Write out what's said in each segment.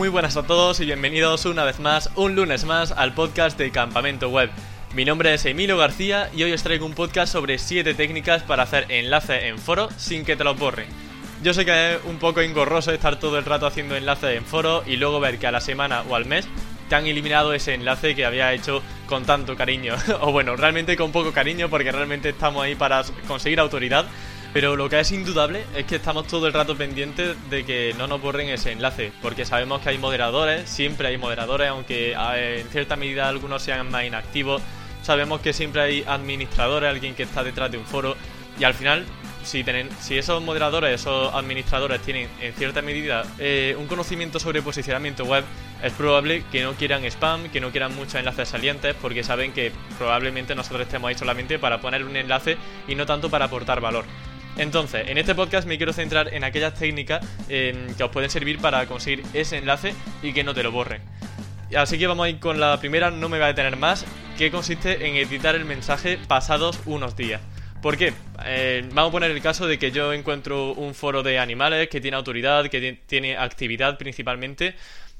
Muy buenas a todos y bienvenidos una vez más, un lunes más, al podcast de Campamento Web. Mi nombre es Emilio García y hoy os traigo un podcast sobre 7 técnicas para hacer enlaces en foro sin que te los borren. Yo sé que es un poco engorroso estar todo el rato haciendo enlaces en foro y luego ver que a la semana o al mes te han eliminado ese enlace que había hecho con tanto cariño. o bueno, realmente con poco cariño porque realmente estamos ahí para conseguir autoridad pero lo que es indudable es que estamos todo el rato pendientes de que no nos borren ese enlace, porque sabemos que hay moderadores, siempre hay moderadores, aunque en cierta medida algunos sean más inactivos. Sabemos que siempre hay administradores, alguien que está detrás de un foro, y al final, si, tienen, si esos moderadores, esos administradores tienen en cierta medida eh, un conocimiento sobre posicionamiento web, es probable que no quieran spam, que no quieran muchos enlaces salientes, porque saben que probablemente nosotros estemos ahí solamente para poner un enlace y no tanto para aportar valor. Entonces, en este podcast me quiero centrar en aquellas técnicas em, que os pueden servir para conseguir ese enlace y que no te lo borren. Así que vamos a ir con la primera, no me va a detener más, que consiste en editar el mensaje pasados unos días. ¿Por qué? Eh, vamos a poner el caso de que yo encuentro un foro de animales que tiene autoridad, que tiene actividad principalmente,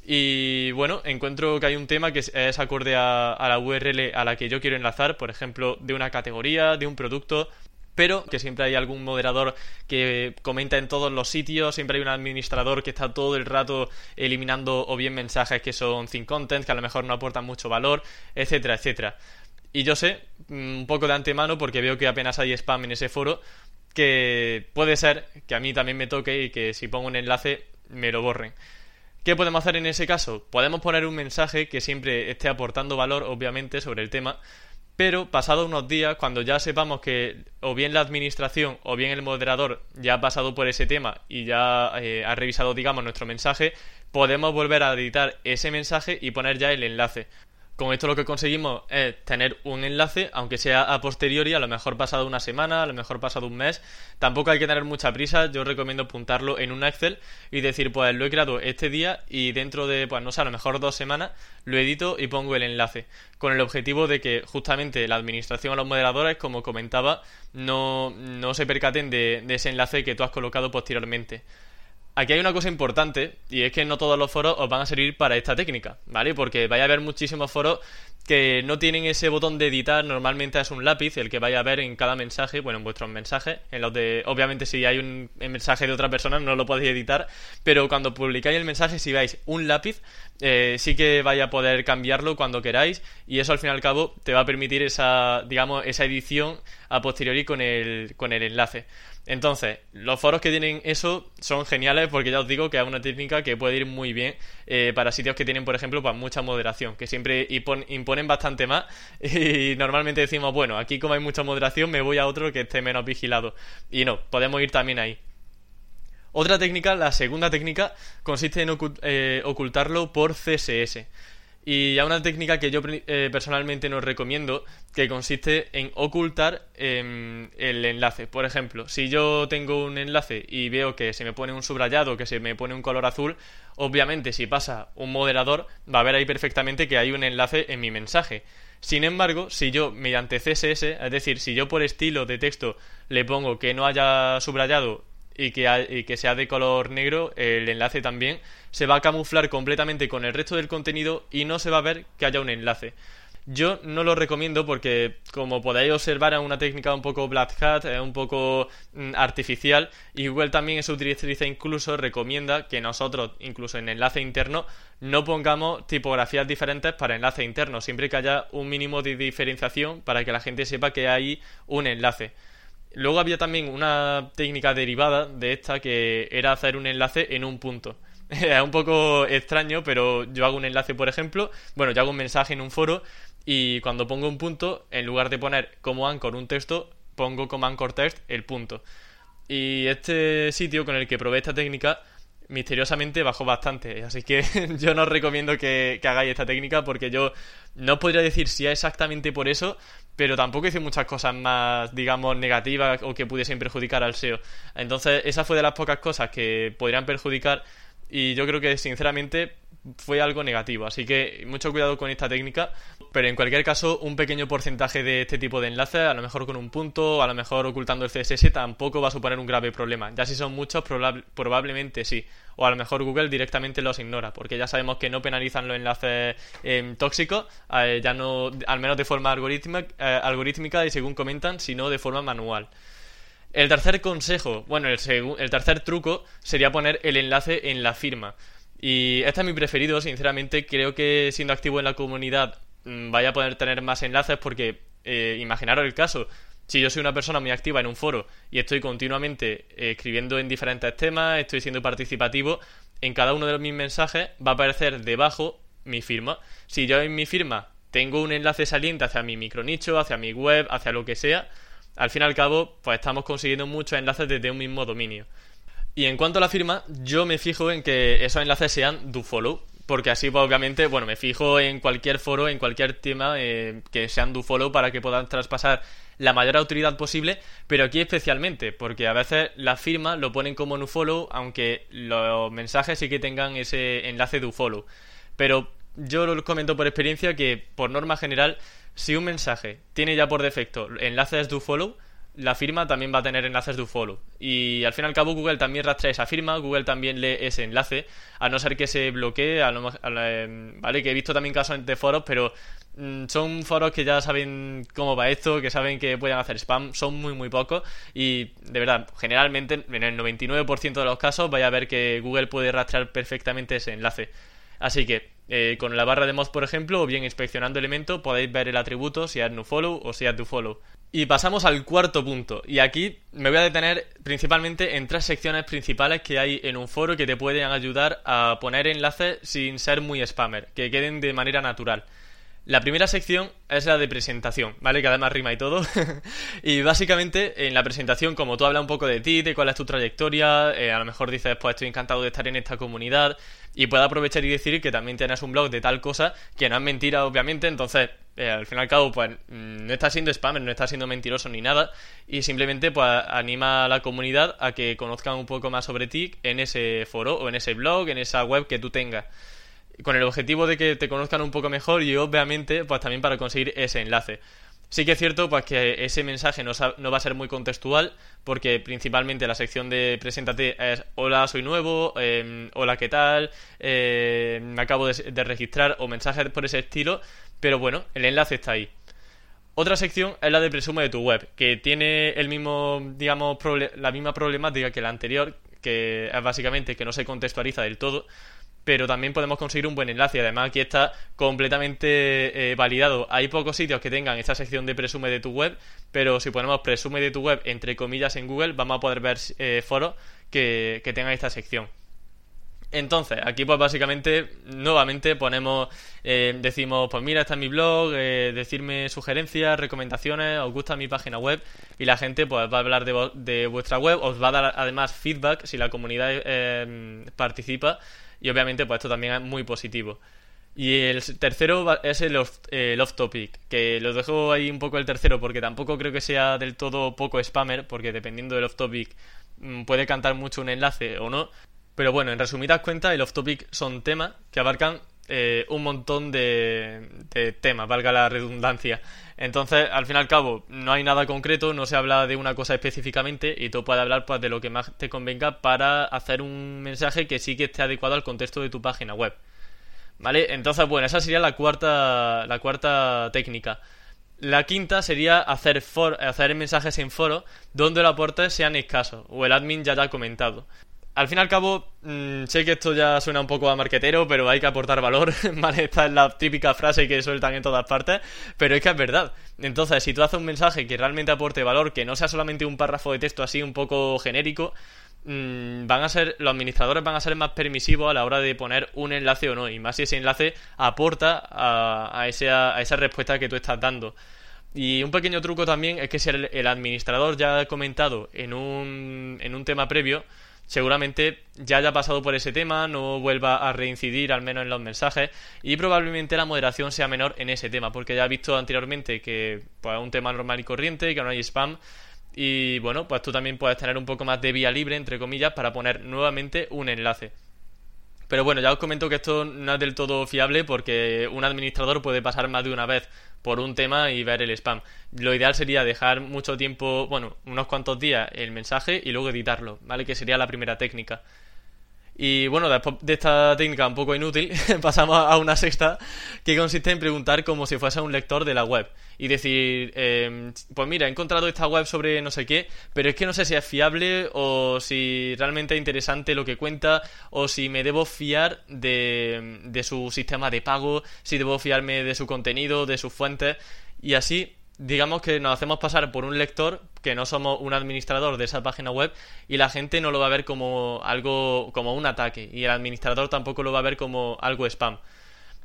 y bueno, encuentro que hay un tema que es acorde a, la URL a la que yo quiero enlazar, por ejemplo, de una categoría, de un producto, pero que siempre hay algún moderador que comenta en todos los sitios, siempre hay un administrador que está todo el rato eliminando o bien mensajes que son sin content, que a lo mejor no aportan mucho valor, etcétera, etcétera. Y yo sé, mm, un poco de antemano, porque veo que apenas hay spam en ese foro, que puede ser que a mí también me toque y que si pongo un enlace me lo borren. ¿Qué podemos hacer en ese caso? Podemos poner un mensaje que siempre esté aportando valor, obviamente, sobre el tema, pero pasado unos días, cuando ya sepamos que o bien la administración o bien el moderador ya ha pasado por ese tema y ya eh, ha revisado, digamos, nuestro mensaje, podemos volver a editar ese mensaje y poner ya el enlace. Con esto lo que conseguimos es tener un enlace, aunque sea a posteriori, a lo mejor pasado una semana, a lo mejor pasado un mes. Tampoco hay que tener mucha prisa, yo recomiendo apuntarlo en un Excel y decir, pues lo he creado este día y dentro de, pues no sé, a lo mejor dos semanas, lo edito y pongo el enlace. Con el objetivo de que justamente la administración o los moderadores, como comentaba, no, no se percaten de, de ese enlace que tú has colocado posteriormente. Aquí hay una cosa importante y es que no todos los foros os van a servir para esta técnica, ¿vale? Porque vaya a haber muchísimos foros que no tienen ese botón de editar, normalmente es un lápiz el que vaya a ver en cada mensaje, bueno, en vuestros mensajes, en los de, obviamente si hay un mensaje de otra persona no lo podéis editar, pero cuando publicáis el mensaje, si veis un lápiz, eh, sí que vaya a poder cambiarlo cuando queráis y eso al fin y al cabo te va a permitir esa, digamos, esa edición a posteriori con el, con el enlace. Entonces, los foros que tienen eso son geniales porque ya os digo que es una técnica que puede ir muy bien eh, para sitios que tienen, por ejemplo, pues, mucha moderación, que siempre bastante más y normalmente decimos, bueno, aquí como hay mucha moderación me voy a otro que esté menos vigilado. Y no, podemos ir también ahí. Otra técnica, la segunda técnica, consiste en eh, ocultarlo por CSS. Y hay una técnica que yo eh, personalmente no recomiendo, que consiste en ocultar em, el enlace. Por ejemplo, si yo tengo un enlace y veo que se me pone un subrayado, que se me pone un color azul, obviamente si pasa un moderador va a ver ahí perfectamente que hay un enlace en mi mensaje. Sin embargo, si yo mediante CSS, es decir, si yo por estilo de texto le pongo que no haya subrayado y que, sea de color negro, el enlace también se va a camuflar completamente con el resto del contenido y no se va a ver que haya un enlace. Yo no lo recomiendo porque, como podéis observar, es una técnica un poco black hat, es un poco mm, artificial. Y Google también en su incluso recomienda que nosotros, incluso en enlace interno, no pongamos tipografías diferentes para enlace interno, siempre que haya un mínimo de diferenciación para que la gente sepa que hay un enlace. Luego había también una técnica derivada de esta que era hacer un enlace en un punto. es un poco extraño, pero yo hago un enlace, por ejemplo, bueno, yo hago un mensaje en un foro y cuando pongo un punto, en lugar de poner como anchor un texto, pongo como anchor text el punto. Y este sitio con el que probé esta técnica misteriosamente bajó bastante. Así que yo no os recomiendo que, hagáis esta técnica porque yo no podría decir si es exactamente por eso, pero tampoco hice muchas cosas más, digamos, negativas o que pudiesen perjudicar al SEO. Entonces, esa fue de las pocas cosas que podrían perjudicar y yo creo que, sinceramente, fue algo negativo. Así que mucho cuidado con esta técnica. Pero en cualquier caso, un pequeño porcentaje de este tipo de enlaces, a lo mejor con un punto, a lo mejor ocultando el CSS, tampoco va a suponer un grave problema. Ya si son muchos, probablemente sí. O a lo mejor Google directamente los ignora, porque ya sabemos que no penalizan los enlaces em, tóxicos, eh, ya no, al menos de forma algorítmica, eh, algorítmica y según comentan, sino de forma manual. El tercer consejo, bueno, el, el tercer truco sería poner el enlace en la firma. Y este es mi preferido, sinceramente. Creo que siendo activo en la comunidad mm, vaya a poder tener más enlaces porque eh, imaginaros el caso. Si yo soy una persona muy activa en un foro y estoy continuamente eh, escribiendo en diferentes temas, estoy siendo participativo, en cada uno de mis mensajes va a aparecer debajo mi firma. Si yo en mi firma tengo un enlace saliente hacia mi micronicho, hacia mi web, hacia lo que sea, al fin y al cabo, pues estamos consiguiendo muchos enlaces desde un mismo dominio. Y en cuanto a la firma, yo me fijo en que esos enlaces sean do follow, porque así pues, obviamente, bueno, me fijo en cualquier foro, en cualquier tema eh, que sean do follow para que puedan traspasar la mayor autoridad posible, pero aquí especialmente, porque a veces la firma lo ponen como no follow, aunque los mensajes sí que tengan ese enlace do follow. Pero yo lo comento por experiencia que, por norma general, si un mensaje tiene ya por defecto enlaces do follow, la firma también va a tener enlaces do follow. Y al fin y al cabo Google también rastrea esa firma, Google también lee ese enlace, a no ser que se bloquee, a em, vale, que he visto también casos de foros, pero mm, son foros que ya saben cómo va esto, que saben que pueden hacer spam, son muy muy pocos y de verdad, generalmente en el 99% de los casos vaya a ver que Google puede rastrear perfectamente ese enlace. Así que eh, con la barra de mod, por ejemplo, o bien inspeccionando elemento, podéis ver el atributo si es nofollow o si es dofollow. Y pasamos al cuarto punto. Y aquí me voy a detener principalmente en tres secciones principales que hay en un foro que te pueden ayudar a poner enlaces sin ser muy spammer, que queden de manera natural. La primera sección es la de presentación, ¿vale? Que además rima y todo. y básicamente en la presentación, como tú hablas un poco de ti, de cuál es tu trayectoria, eh, a lo mejor dices, pues estoy encantado de estar en esta comunidad, y puedes aprovechar y decir que también tienes un blog de tal cosa, que no es mentira, obviamente, entonces, eh, al fin y al cabo, pues mm, no estás siendo spammer, no estás siendo mentiroso ni nada, y simplemente, pues anima a la comunidad a que conozcan un poco más sobre ti en ese foro o en ese blog, en esa web que tú tengas con el objetivo de que te conozcan un poco mejor y obviamente pues también para conseguir ese enlace. Sí que es cierto pues que ese mensaje no, va a ser muy contextual porque principalmente la sección de preséntate es hola soy nuevo, em, hola qué tal, eh, me acabo de, registrar o mensajes por ese estilo, pero bueno, el enlace está ahí. Otra sección es la de presume de tu web, que tiene el mismo, digamos, la misma problemática que la anterior, que es básicamente que no se contextualiza del todo, pero también podemos conseguir un buen enlace. Además aquí está completamente eh, validado. Hay pocos sitios que tengan esta sección de presume de tu web, pero si ponemos presume de tu web entre comillas en Google, vamos a poder ver eh, foros que, tengan esta sección. Entonces, aquí pues básicamente, nuevamente ponemos, eh, decimos, pues mira, está mi blog, decirme sugerencias, recomendaciones, os gusta mi página web y la gente pues va a hablar de, de vuestra web, os va a dar además feedback si la comunidad participa y obviamente pues esto también es muy positivo. Y el tercero es el off, topic, que lo dejo ahí un poco el tercero porque tampoco creo que sea del todo poco spammer, porque dependiendo del off topic mm, puede cantar mucho un enlace o no. Pero bueno, en resumidas cuentas, el off topic son temas que abarcan eh, un montón de, temas, valga la redundancia. Entonces, al fin y al cabo, no hay nada concreto, no se habla de una cosa específicamente y tú puedes hablar pues, de lo que más te convenga para hacer un mensaje que sí que esté adecuado al contexto de tu página web. ¿Vale? Entonces, bueno, esa sería la cuarta, la cuarta técnica. La quinta sería hacer, for, hacer mensajes en foro donde los aportes sean escasos o el admin ya haya comentado al fin y al cabo, mm, sé que esto ya suena un poco a marquetero, pero hay que aportar valor, ¿vale? Esta es la típica frase que sueltan en todas partes, pero es que es verdad. Entonces, si tú haces un mensaje que realmente aporte valor, que no sea solamente un párrafo de texto así un poco genérico, mm, van a ser, los administradores van a ser más permisivos a la hora de poner un enlace o no, y más si ese enlace aporta a, esa, a esa respuesta que tú estás dando. Y un pequeño truco también es que si el, administrador ya ha comentado en un, en un tema previo, seguramente ya haya pasado por ese tema, no vuelva a reincidir al menos en los mensajes y probablemente la moderación sea menor en ese tema, porque ya he visto anteriormente que pues, es un tema normal y corriente, que no hay spam y bueno, pues tú también puedes tener un poco más de vía libre, entre comillas, para poner nuevamente un enlace. Pero bueno, ya os comento que esto no es del todo fiable porque un administrador puede pasar más de una vez por un tema y ver el spam. Lo ideal sería dejar mucho tiempo, bueno, unos cuantos días el mensaje y luego editarlo, ¿vale? Que sería la primera técnica. Y bueno, después de esta técnica un poco inútil, pasamos a una sexta que consiste en preguntar como si fuese un lector de la web. Y decir, em, pues mira, he encontrado esta web sobre no sé qué, pero es que no sé si es fiable o si realmente es interesante lo que cuenta o si me debo fiar de, de su sistema de pago, si debo fiarme de su contenido, de sus fuentes. Y así digamos que nos hacemos pasar por un lector que no somos un administrador de esa página web y la gente no lo va a ver como algo como un ataque y el administrador tampoco lo va a ver como algo spam.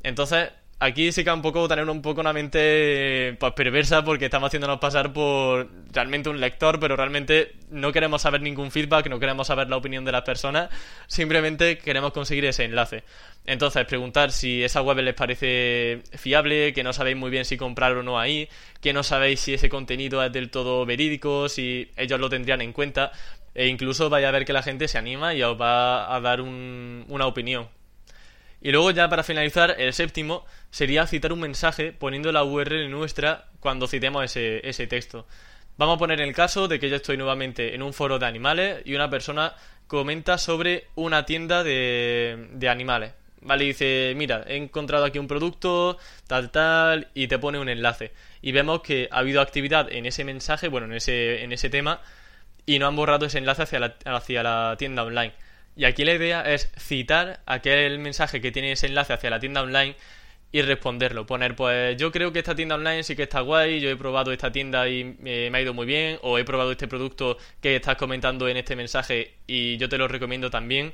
Entonces, aquí sí que un poco tener un poco una mente pues, perversa porque estamos haciéndonos pasar por realmente un lector, pero realmente no queremos saber ningún feedback, no queremos saber la opinión de las personas, simplemente queremos conseguir ese enlace. Entonces, preguntar si esa web les parece fiable, que no sabéis muy bien si comprar o no ahí, que no sabéis si ese contenido es del todo verídico, si ellos lo tendrían en cuenta, e incluso vaya a ver que la gente se anima y os va a dar una opinión. Y luego ya para finalizar, el séptimo sería citar un mensaje poniendo la URL nuestra cuando citemos ese, ese texto. Vamos a poner el caso de que yo estoy nuevamente en un foro de animales y una persona comenta sobre una tienda de, de animales. Vale, dice, mira, he encontrado aquí un producto, tal, tal, y te pone un enlace. Y vemos que ha habido actividad en ese mensaje, bueno, en ese, en ese tema, y no han borrado ese enlace hacia la, hacia la tienda online. Y aquí la idea es citar aquel mensaje que tiene ese enlace hacia la tienda online y responderlo. Poner, pues yo creo que esta tienda online sí que está guay, yo he probado esta tienda y me ha ido muy bien, o he probado este producto que estás comentando en este mensaje y yo te lo recomiendo también.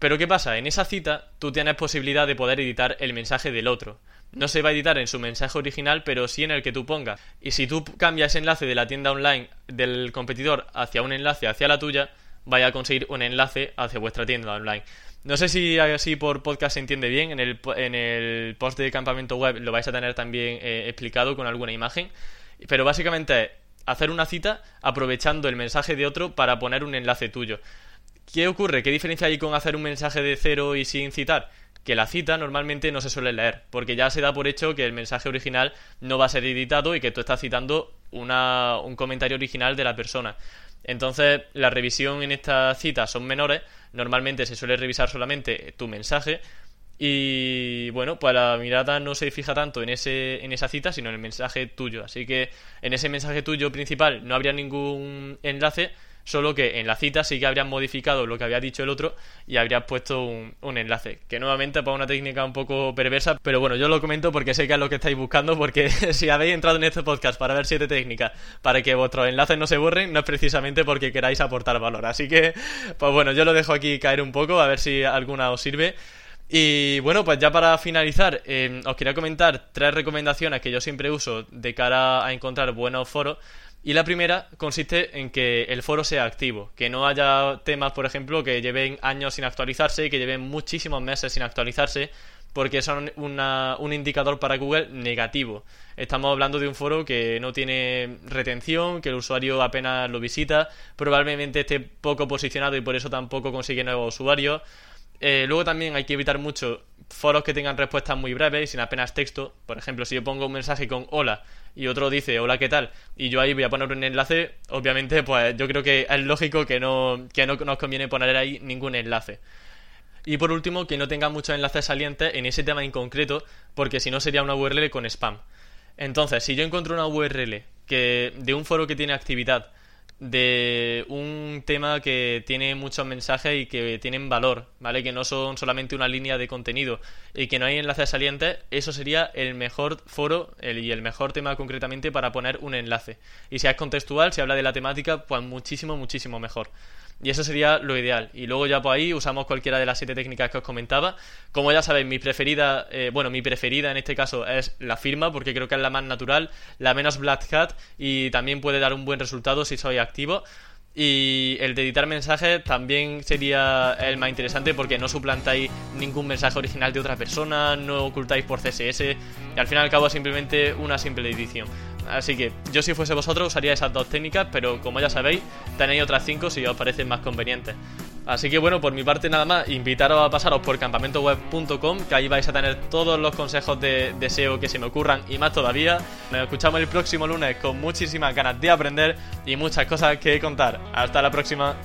Pero ¿qué pasa? En esa cita tú tienes posibilidad de poder editar el mensaje del otro. No se va a editar en su mensaje original, pero sí en el que tú pongas. Y si tú cambias ese enlace de la tienda online del competidor hacia un enlace hacia la tuya, vaya a conseguir un enlace hacia vuestra tienda online. No sé si así por podcast se entiende bien, en el, en el post de campamento web lo vais a tener también eh, explicado con alguna imagen, pero básicamente es hacer una cita aprovechando el mensaje de otro para poner un enlace tuyo. ¿Qué ocurre? ¿Qué diferencia hay con hacer un mensaje de cero y sin citar? Que la cita normalmente no se suele leer, porque ya se da por hecho que el mensaje original no va a ser editado y que tú estás citando una, un comentario original de la persona. Entonces, la revisión en estas citas son menores. Normalmente se suele revisar solamente tu mensaje. Y bueno, pues la mirada no se fija tanto en, ese, en esa cita, sino en el mensaje tuyo. Así que en ese mensaje tuyo principal no habría ningún enlace, solo que en la cita sí que habrían modificado lo que había dicho el otro y habrías puesto un, enlace, que nuevamente para una técnica un poco perversa, pero bueno, yo lo comento porque sé que es lo que estáis buscando, porque si habéis entrado en este podcast para ver siete técnicas para que vuestros enlaces no se borren, no es precisamente porque queráis aportar valor, así que, pues bueno, yo lo dejo aquí caer un poco, a ver si alguna os sirve. Y bueno, pues ya para finalizar, eh, os quería comentar tres recomendaciones que yo siempre uso de cara a encontrar buenos foros. Y la primera consiste en que el foro sea activo, que no haya temas, por ejemplo, que lleven años sin actualizarse, que lleven muchísimos meses sin actualizarse, porque son un indicador para Google negativo. Estamos hablando de un foro que no tiene retención, que el usuario apenas lo visita, probablemente esté poco posicionado y por eso tampoco consigue nuevos usuarios. Eh, luego también hay que evitar mucho foros que tengan respuestas muy breves y sin apenas texto. Por ejemplo, si yo pongo un mensaje con hola y otro dice hola, ¿qué tal? Y yo ahí voy a poner un enlace, obviamente, pues yo creo que es lógico que no, que no nos conviene poner ahí ningún enlace. Y por último, que no tenga muchos enlaces salientes en ese tema en concreto, porque si no sería una URL con spam. Entonces, si yo encuentro una URL que de un foro que tiene actividad de un tema que tiene muchos mensajes y que tienen valor, ¿vale? Que no son solamente una línea de contenido y que no hay enlaces salientes, eso sería el mejor foro y el mejor tema concretamente para poner un enlace. Y si es contextual, si habla de la temática, pues muchísimo, muchísimo mejor. Y eso sería lo ideal. Y luego ya por ahí usamos cualquiera de las siete técnicas que os comentaba. Como ya sabéis, mi preferida, eh, bueno, mi preferida en este caso es la firma, porque creo que es la más natural, la menos black hat y también puede dar un buen resultado si soy activo. Y el de editar mensajes también sería el más interesante porque no suplantáis ningún mensaje original de otra persona, no ocultáis por CSS y al fin y al cabo es simplemente una simple edición. Así que yo si fuese vosotros usaría esas dos técnicas, pero como ya sabéis, tenéis otras cinco si os parecen más convenientes. Así que bueno, por mi parte nada más, invitaros a pasaros por campamentoweb.com, que ahí vais a tener todos los consejos de, de SEO que se me ocurran y más todavía. Nos escuchamos el próximo lunes con muchísimas ganas de aprender y muchas cosas que contar. Hasta la próxima.